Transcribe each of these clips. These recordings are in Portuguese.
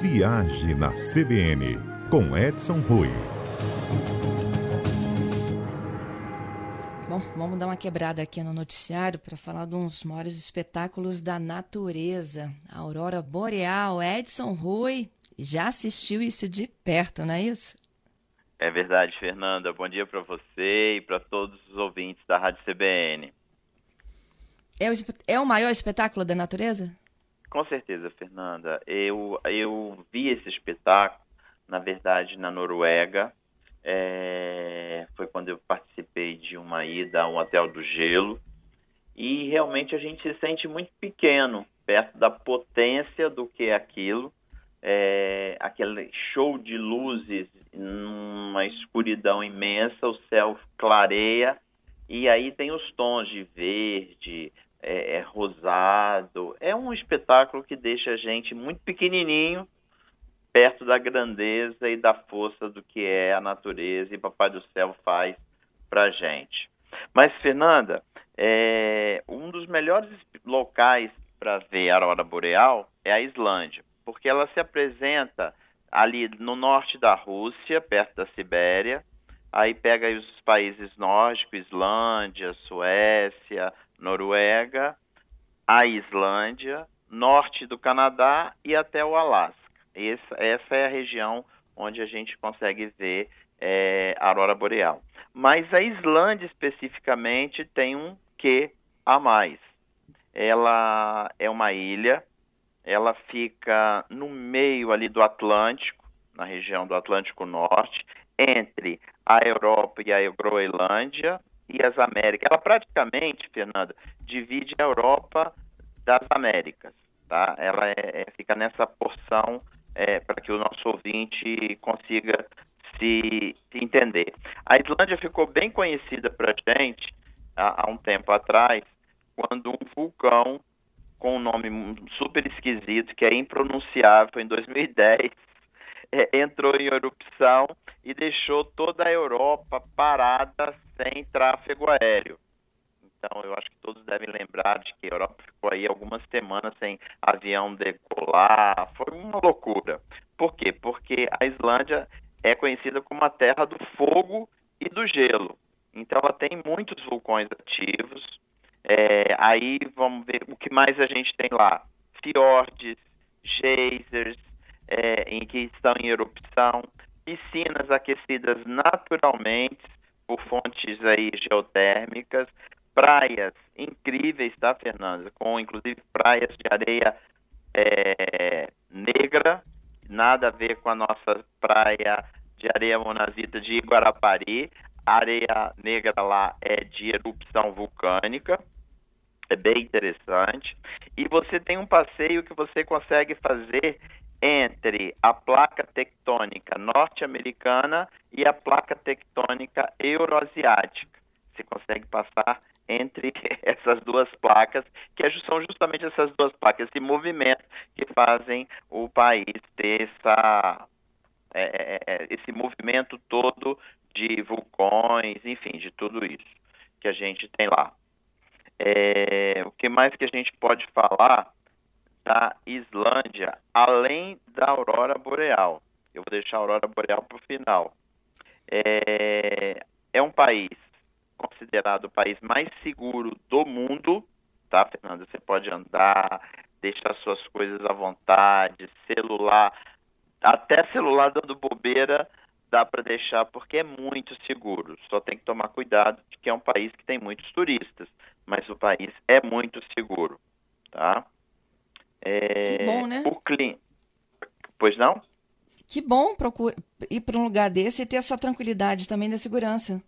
Viagem na CBN, com Edson Rui. Bom, vamos dar uma quebrada aqui no noticiário para falar de uns maiores espetáculos da natureza. A aurora boreal. Edson Rui já assistiu isso de perto, não é isso? É verdade, Fernanda. Bom dia para você e para todos os ouvintes da Rádio CBN. É o, é o maior espetáculo da natureza? Com certeza, Fernanda. Eu, eu vi esse espetáculo, na verdade, na Noruega. É, foi quando eu participei de uma ida a um hotel do gelo. E realmente a gente se sente muito pequeno perto da potência do que é aquilo. É, aquele show de luzes numa escuridão imensa, o céu clareia e aí tem os tons de verde, é, é, rosado. É um espetáculo que deixa a gente muito pequenininho perto da grandeza e da força do que é a natureza e Papai do Céu faz para gente. Mas, Fernanda, é, um dos melhores locais para ver a aurora boreal é a Islândia, porque ela se apresenta ali no norte da Rússia, perto da Sibéria. Aí pega os países nórdicos, Islândia, Suécia, Noruega, a Islândia, norte do Canadá e até o Alasca. Essa, é a região onde a gente consegue ver é, a aurora boreal. Mas a Islândia especificamente tem um que a mais. Ela é uma ilha ela fica no meio ali do Atlântico, na região do Atlântico Norte, entre a Europa e a Groenlândia e as Américas. Ela praticamente, Fernanda, divide a Europa das Américas, tá? Ela é, é, fica nessa porção é, para que o nosso ouvinte consiga se, se, entender. A Islândia ficou bem conhecida para a gente há, há um tempo atrás, quando um vulcão com um nome super esquisito, que é impronunciável, em 2010, é, entrou em erupção e deixou toda a Europa parada sem tráfego aéreo. Então, eu acho que todos devem lembrar de que a Europa ficou aí algumas semanas sem avião decolar. Foi uma loucura. Por quê? Porque a Islândia é conhecida como a terra do fogo e do gelo. Então, ela tem muitos vulcões ativos, é, aí vamos ver o que mais a gente tem lá. Fiordes, geysers, é, em que estão em erupção, piscinas aquecidas naturalmente por fontes aí geotérmicas, praias incríveis, tá, Fernanda? Com inclusive praias de areia é, negra, nada a ver com a nossa praia de areia monazita de Iguarapari. A areia negra lá é de erupção vulcânica é bem interessante. E você tem um passeio que você consegue fazer entre a placa tectônica norte-americana e a placa tectônica euroasiática. Você consegue passar entre essas duas placas, que são justamente essas duas placas, esse movimento que fazem o país ter essa, é, é, é, esse movimento todo de vulcões, enfim, de tudo isso que a gente tem lá. É, o que mais que a gente pode falar da Islândia, além da aurora boreal? Eu vou deixar a aurora boreal para o final. É, é um país considerado o país mais seguro do mundo, tá, Fernanda? Você pode andar, deixar suas coisas à vontade, celular, até celular dando bobeira dá para deixar porque é muito seguro. Só tem que tomar cuidado que é um país que tem muitos turistas mas o país é muito seguro, tá? É, que bom, né? O clima. Pois não? Que bom procura... ir para um lugar desse e ter essa tranquilidade também da segurança.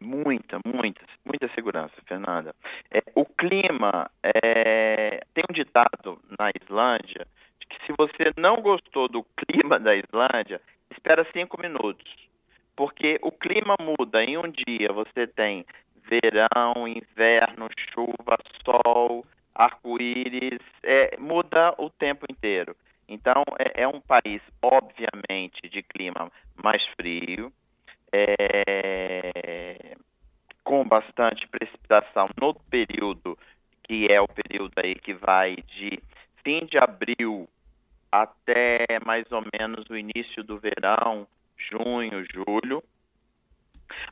Muita, muita, muita segurança, Fernanda. É, o clima, é... tem um ditado na Islândia de que se você não gostou do clima da Islândia, espera cinco minutos. Porque o clima muda. Em um dia você tem verão, inverno, chuva, sol, arco-íris, é, muda o tempo inteiro. Então, é, é, um país, obviamente, de clima mais frio, é, com bastante precipitação no período que é o período aí que vai de fim de abril até mais ou menos o início do verão, junho, julho.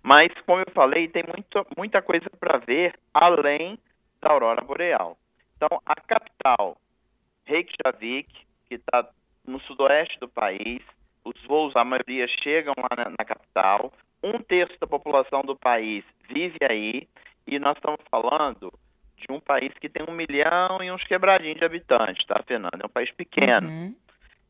Mas, como eu falei, tem muito, muita coisa para ver além da aurora boreal. Então, a capital, Reykjavik, que está no sudoeste do país, os voos, a maioria, chegam lá na, na capital. Um terço da população do país vive aí, e nós estamos falando de um país que tem um milhão e uns quebradinhos de habitantes, tá, Fernanda? É um país pequeno. Uhum.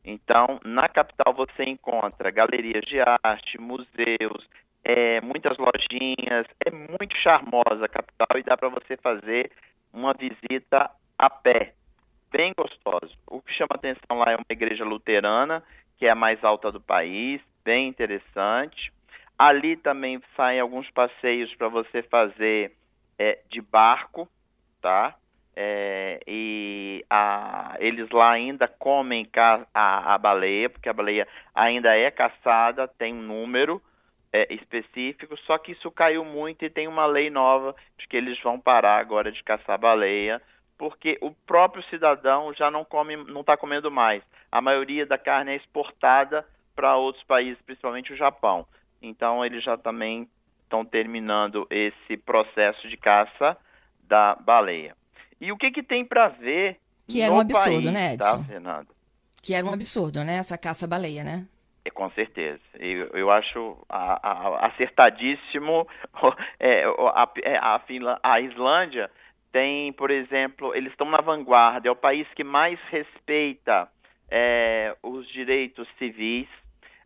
Então, na capital você encontra galerias de arte, museus, é, muitas lojinhas, é muito charmosa a capital e dá para você fazer uma visita a pé, bem gostoso. O que chama atenção lá é uma igreja luterana, que é a mais alta do país, bem interessante. Ali também saem alguns passeios para você fazer é, de barco, tá? É, e a, eles lá ainda comem a, a, baleia, porque a baleia ainda é caçada, tem um número é, específico, só que isso caiu muito e tem uma lei nova de que eles vão parar agora de caçar baleia, porque o próprio cidadão já não come, não está comendo mais. A maioria da carne é exportada para outros países, principalmente o Japão. Então eles já também estão terminando esse processo de caça da baleia. E o que, que tem para ver Que era um absurdo, país, né, tá, Edson? Tá, Fernando? Que era um absurdo, né, essa caça-baleia, né? É, com certeza. Eu, eu acho a, a, acertadíssimo é, a, é, a, a Islândia tem, por exemplo, eles estão na vanguarda, é o país que mais respeita é, os direitos civis.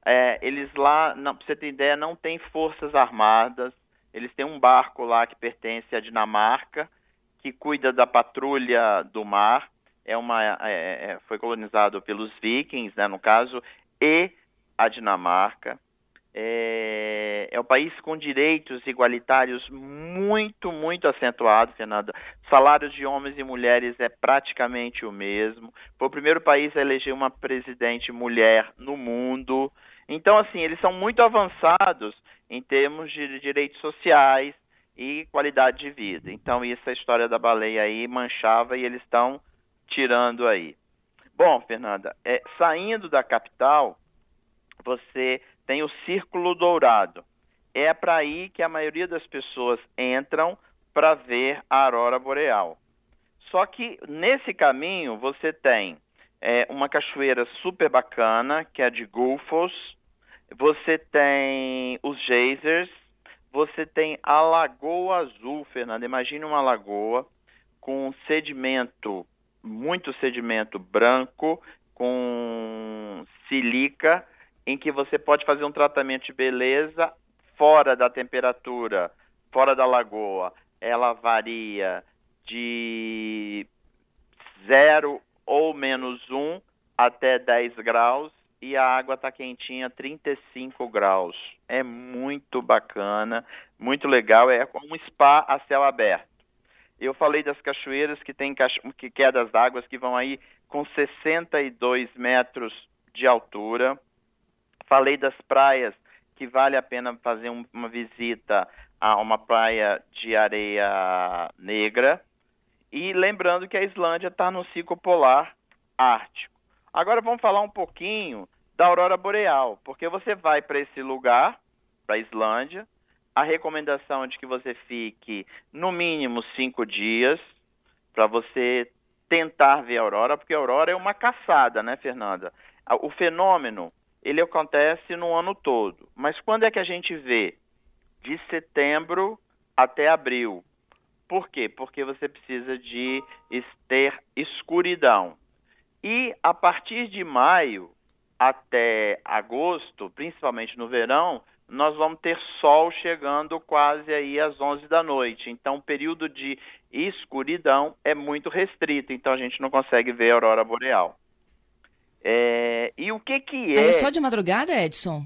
É, eles lá, para você ter ideia, não têm forças armadas, eles têm um barco lá que pertence à Dinamarca, que cuida da patrulha do mar. É uma, foi colonizado pelos vikings, né, no caso, e a Dinamarca. É, é um país com direitos igualitários muito, muito acentuados, Fernanda. Salários de homens e mulheres é praticamente o mesmo. Foi o primeiro país a eleger uma presidente mulher no mundo. Então, assim, eles são muito avançados em termos de direitos sociais e qualidade de vida. Então, essa história da baleia aí manchava e eles estão tirando aí. Bom, Fernanda, é, saindo da capital, você tem o Círculo Dourado. É para aí que a maioria das pessoas entram para ver a aurora boreal. Só que nesse caminho você tem é, uma cachoeira super bacana, que é de Gulfos, você tem os geysers, você tem a Lagoa Azul, Fernando. Imagine uma lagoa com sedimento, muito sedimento branco, com silica, em que você pode fazer um tratamento de beleza fora da temperatura, fora da lagoa. Ela varia de 0 ou menos 1 um até 10 graus e a água está quentinha 35 graus. É muito bacana, muito legal, é como um spa a céu aberto. Eu falei das cachoeiras que tem que quedas d'água que vão aí com 62 metros de altura. Falei das praias que vale a pena fazer um, uma visita a uma praia de areia negra. E lembrando que a Islândia está no ciclo polar ártico. Agora vamos falar um pouquinho da aurora boreal, porque você vai para esse lugar, para a Islândia, a recomendação é de que você fique no mínimo cinco dias para você tentar ver a aurora, porque a aurora é uma caçada, né, Fernanda? O fenômeno ele acontece no ano todo, mas quando é que a gente vê? De setembro até abril. Por quê? Porque você precisa de ter escuridão. E a partir de maio até agosto, principalmente no verão, nós vamos ter sol chegando quase aí às 11 da noite. Então, o período de escuridão é muito restrito, então a gente não consegue ver a aurora boreal. É... E o que que é... É só de madrugada, Edson?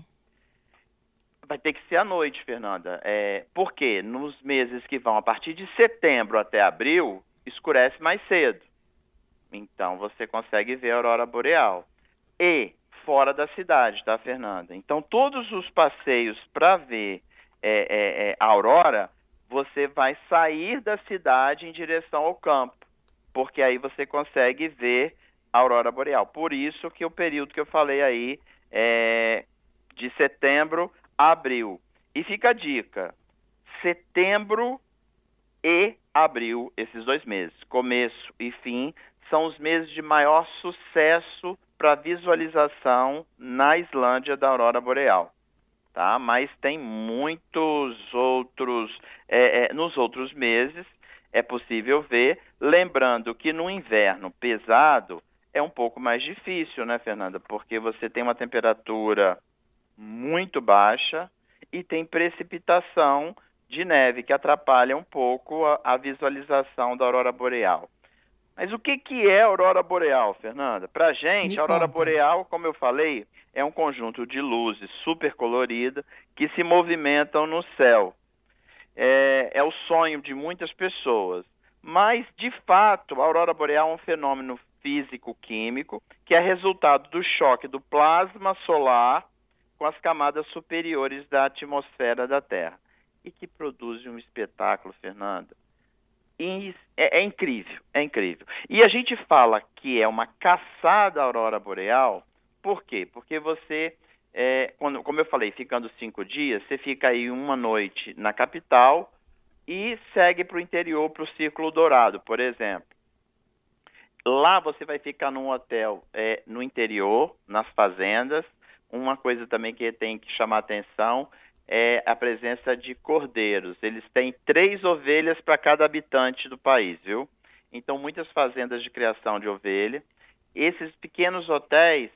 Vai ter que ser à noite, Fernanda. É... Porque nos meses que vão a partir de setembro até abril, escurece mais cedo. Então você consegue ver a aurora boreal. E fora da cidade, tá, Fernanda? Então todos os passeios para ver é, é, é, a aurora, você vai sair da cidade em direção ao campo, porque aí você consegue ver aurora boreal. Por isso que o período que eu falei aí é de setembro a abril. E fica a dica: setembro e abril, esses dois meses, começo e fim, são os meses de maior sucesso para visualização na Islândia da aurora boreal. Tá? Mas tem muitos outros, é, é, nos outros meses é possível ver, lembrando que no inverno pesado é um pouco mais difícil, né, Fernanda? Porque você tem uma temperatura muito baixa e tem precipitação de neve que atrapalha um pouco a, a visualização da aurora boreal. Mas o que, que é aurora boreal, Fernanda? Para a gente, a aurora boreal, como eu falei, é um conjunto de luzes super coloridas que se movimentam no céu. É, é o sonho de muitas pessoas. Mas, de fato, a aurora boreal é um fenômeno físico-químico que é resultado do choque do plasma solar com as camadas superiores da atmosfera da Terra e que produz um espetáculo, Fernanda. É, é, incrível, é incrível. E a gente fala que é uma caçada aurora boreal, por quê? Porque você, é, quando, como eu falei, ficando cinco dias, você fica aí uma noite na capital e segue para o interior, para o Círculo Dourado, por exemplo. Lá você vai ficar num hotel é, no interior, nas fazendas. Uma coisa também que tem que chamar atenção é a presença de cordeiros. Eles têm três ovelhas para cada habitante do país, viu? Então, muitas fazendas de criação de ovelha. Esses pequenos hotéis,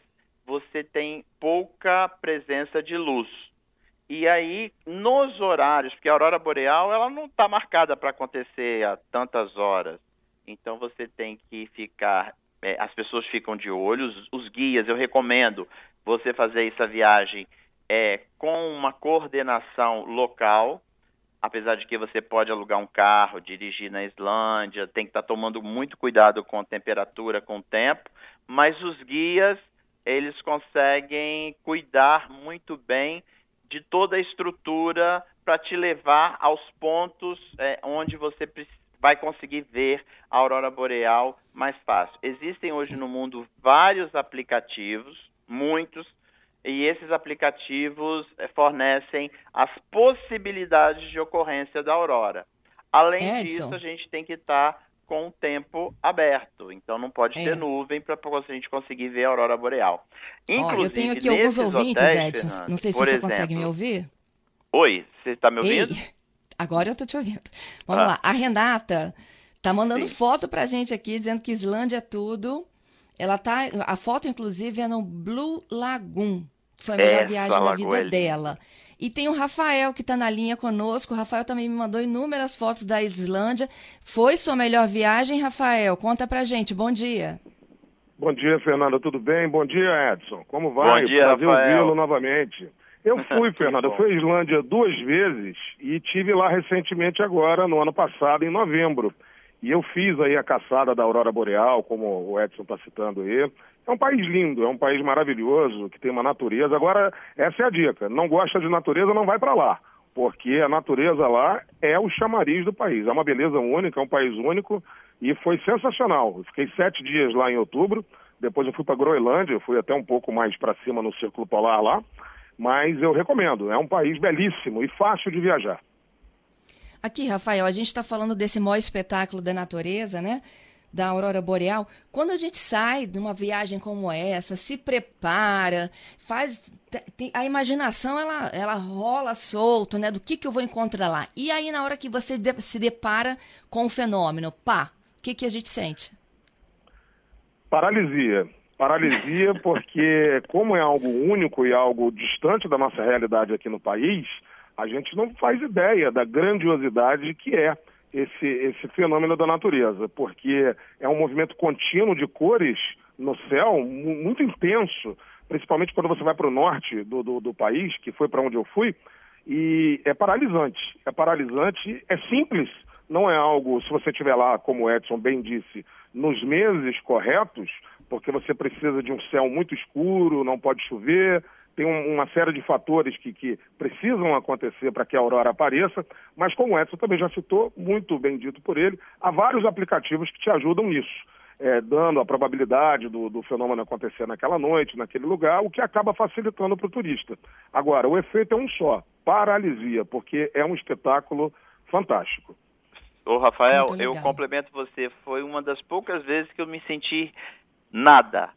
você tem pouca presença de luz. E aí, nos horários, porque a aurora boreal ela não está marcada para acontecer a tantas horas. Então, você tem que ficar. É, as pessoas ficam de olho, os, os guias, eu recomendo você fazer essa viagem é, com uma coordenação local, apesar de que você pode alugar um carro, dirigir na Islândia, tem que estar tá tomando muito cuidado com a temperatura, com o tempo, mas os guias, eles conseguem cuidar muito bem de toda a estrutura para te levar aos pontos é, onde você vai conseguir ver a aurora boreal mais fácil. Existem hoje no mundo vários aplicativos, muitos, e esses aplicativos eh, fornecem as possibilidades de ocorrência da aurora. Além Edson. disso, a gente tem que estar tá com o tempo aberto, então não pode é. ter nuvem para a gente conseguir ver a aurora boreal. Inclusive, eu tenho aqui alguns ouvintes, hotéis, Edson, não sei se você exemplo, consegue me ouvir. Oi, você está me ouvindo? Ei, agora eu estou te ouvindo. Vamos ah. lá, a Renata está mandando Sim. foto para a gente aqui, dizendo que Islândia é tudo, ela tá, a foto inclusive é no Blue Lagoon. Foi a melhor Essa viagem da vida dela. E tem o Rafael que está na linha conosco. O Rafael também me mandou inúmeras fotos da Islândia. Foi sua melhor viagem, Rafael? Conta pra gente. Bom dia. Bom dia, Fernanda. Tudo bem? Bom dia, Edson. Como vai? Bom dia, Prazer ouvi-lo novamente. Eu fui, Fernanda. Fui à Islândia duas vezes e tive lá recentemente agora, no ano passado, em novembro. E eu fiz aí a caçada da Aurora Boreal, como o Edson está citando aí. É um país lindo, é um país maravilhoso, que tem uma natureza. Agora, essa é a dica: não gosta de natureza, não vai para lá. Porque a natureza lá é o chamariz do país. É uma beleza única, é um país único e foi sensacional. Eu fiquei sete dias lá em outubro, depois eu fui para Groenlândia, fui até um pouco mais para cima no Círculo Polar lá. Mas eu recomendo, é um país belíssimo e fácil de viajar. Aqui, Rafael, a gente está falando desse maior espetáculo da natureza, né? Da aurora boreal. Quando a gente sai de uma viagem como essa, se prepara, faz a imaginação ela, ela rola solto, né? Do que que eu vou encontrar lá. E aí na hora que você se depara com o fenômeno, pá, o que que a gente sente? Paralisia. Paralisia porque como é algo único e algo distante da nossa realidade aqui no país, a gente não faz ideia da grandiosidade que é esse, esse fenômeno da natureza, porque é um movimento contínuo de cores no céu, muito intenso, principalmente quando você vai para o norte do, do, do país, que foi para onde eu fui, e é paralisante. É paralisante, é simples, não é algo, se você estiver lá, como o Edson bem disse, nos meses corretos, porque você precisa de um céu muito escuro, não pode chover, tem um, uma série de fatores que, que precisam acontecer para que a aurora apareça, mas como o Edson também já citou, muito bem dito por ele, há vários aplicativos que te ajudam nisso. é, dando a probabilidade do, do, fenômeno acontecer naquela noite, naquele lugar, o que acaba facilitando para o turista. Agora, o efeito é um só, paralisia, porque é um espetáculo fantástico. Ô, Rafael, eu complemento você. Foi uma das poucas vezes que eu me senti nada,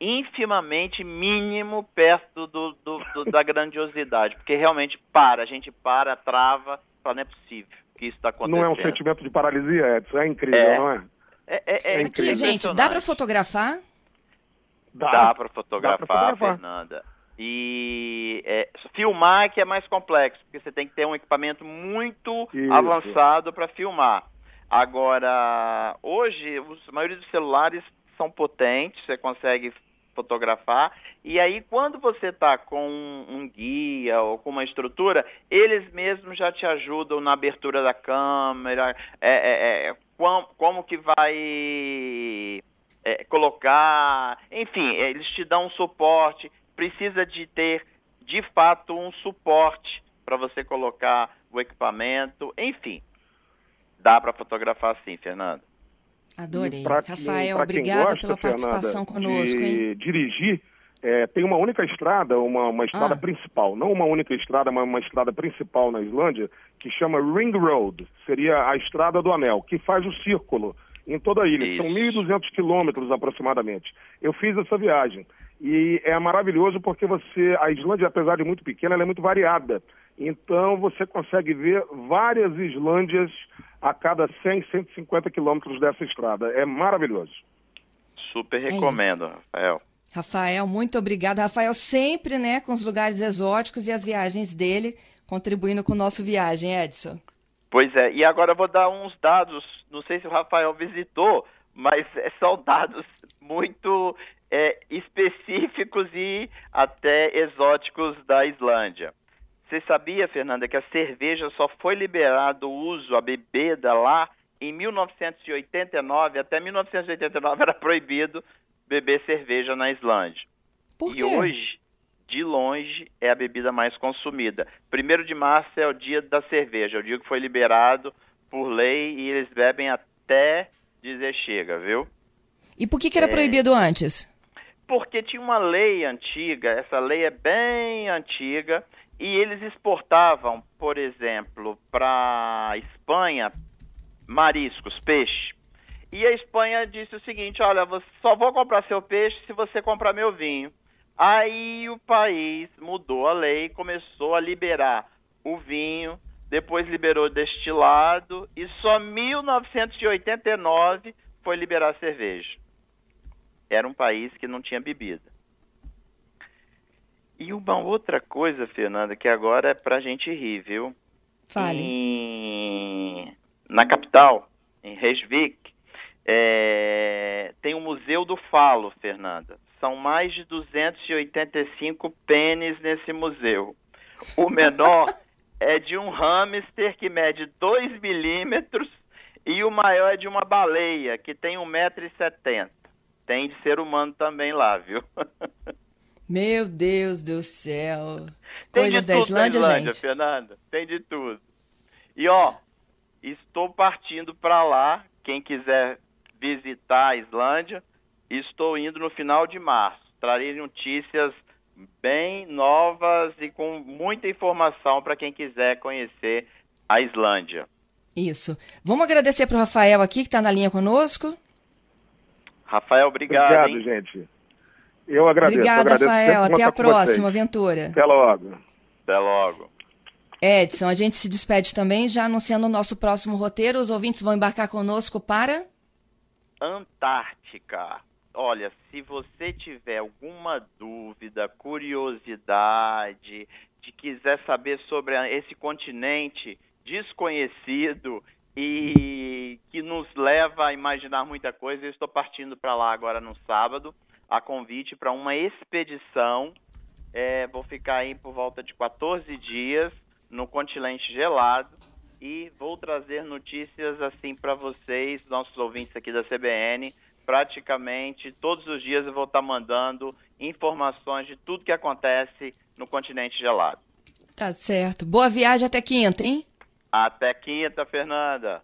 infimamente mínimo perto do, do, do, da grandiosidade, porque realmente para, a gente para, trava, fala, não é possível que isso está acontecendo. Não é um sentimento de paralisia, Edson, é incrível, é. não é? É, é, é Aqui, gente, dá para fotografar? Dá, dá para fotografar, fotografar, Fernanda. E é, filmar que é mais complexo, porque você tem que ter um equipamento muito Isso. avançado para filmar. Agora, hoje, os, a maioria dos celulares são potentes, você consegue fotografar. E aí, quando você está com um guia ou com uma estrutura, eles mesmos já te ajudam na abertura da câmera, é, é, é, como, como, que vai é, colocar, enfim, eles te dão um suporte. Precisa de ter, de fato, um suporte para você colocar o equipamento, enfim. Dá para fotografar sim, Fernando. Adorei. Pra, Rafael, obrigada gosta, pela participação Fernanda, conosco. De hein? dirigir, é, tem uma única estrada, uma, uma estrada ah. principal, não uma única estrada, mas uma estrada principal na Islândia, que chama Ring Road, seria a estrada do anel, que faz o círculo em toda a ilha. Isso. São 1.200 quilômetros aproximadamente. Eu fiz essa viagem. E é maravilhoso porque você, a Islândia, apesar de muito pequena, ela é muito variada. Então você consegue ver várias Islândias a cada 100, 150 quilômetros dessa estrada. É maravilhoso. Super é recomendo, Rafael. Rafael, muito obrigada. Rafael sempre, né, com os lugares exóticos e as viagens dele, contribuindo com o nosso viagem, Edson. Pois é, e agora eu vou dar uns dados, não sei se o Rafael visitou, mas são dados muito é, específicos e até exóticos da Islândia. Você sabia, Fernanda, que a cerveja só foi liberado o uso, a bebida lá em 1989? Até 1989 era proibido beber cerveja na Islândia. Por quê? E hoje, de longe, é a bebida mais consumida. Primeiro de março é o dia da cerveja, é o dia que foi liberado por lei e eles bebem até dizer chega, viu? E por que, que era é... proibido antes? Porque tinha uma lei antiga, essa lei é bem antiga, e eles exportavam, por exemplo, para a Espanha mariscos, peixe. E a Espanha disse o seguinte: olha, só vou comprar seu peixe se você comprar meu vinho. Aí o país mudou a lei, começou a liberar o vinho, depois liberou destilado e só 1989 foi liberar cerveja. Era um país que não tinha bebida. E uma outra coisa, Fernanda, que agora é pra gente rir, viu? Fale. Em... Na capital, em Reykjavik, é... tem o Museu do Falo, Fernanda. São mais de 285 pênis nesse museu. O menor é de um hamster que mede 2 milímetros e o maior é de uma baleia, que tem 1,70m. Tem de ser humano também lá, viu? Meu Deus do céu. Tem Coisas da Islândia, Islândia, gente. Fernanda. Tem de tudo. E ó, estou partindo para lá. Quem quiser visitar a Islândia, estou indo no final de março. Trarei notícias bem novas e com muita informação para quem quiser conhecer a Islândia. Isso. Vamos agradecer para o Rafael aqui, que está na linha conosco. Rafael, obrigado. Obrigado, hein? gente. Eu agradeço. Obrigada, Rafael. Até a próxima aventura. Até logo. Até logo. Edson, a gente se despede também, já anunciando o nosso próximo roteiro. Os ouvintes vão embarcar conosco para. Antártica. Olha, se você tiver alguma dúvida, curiosidade, de quiser saber sobre esse continente desconhecido e que nos leva a imaginar muita coisa, eu estou partindo para lá agora no sábado a convite para uma expedição. É, vou ficar aí por volta de 14 dias no continente gelado e vou trazer notícias assim para vocês, nossos ouvintes aqui da CBN. Praticamente todos os dias eu vou estar tá mandando informações de tudo que acontece no continente gelado. Tá certo. Boa viagem até quinta, hein? Até quinta, Fernanda.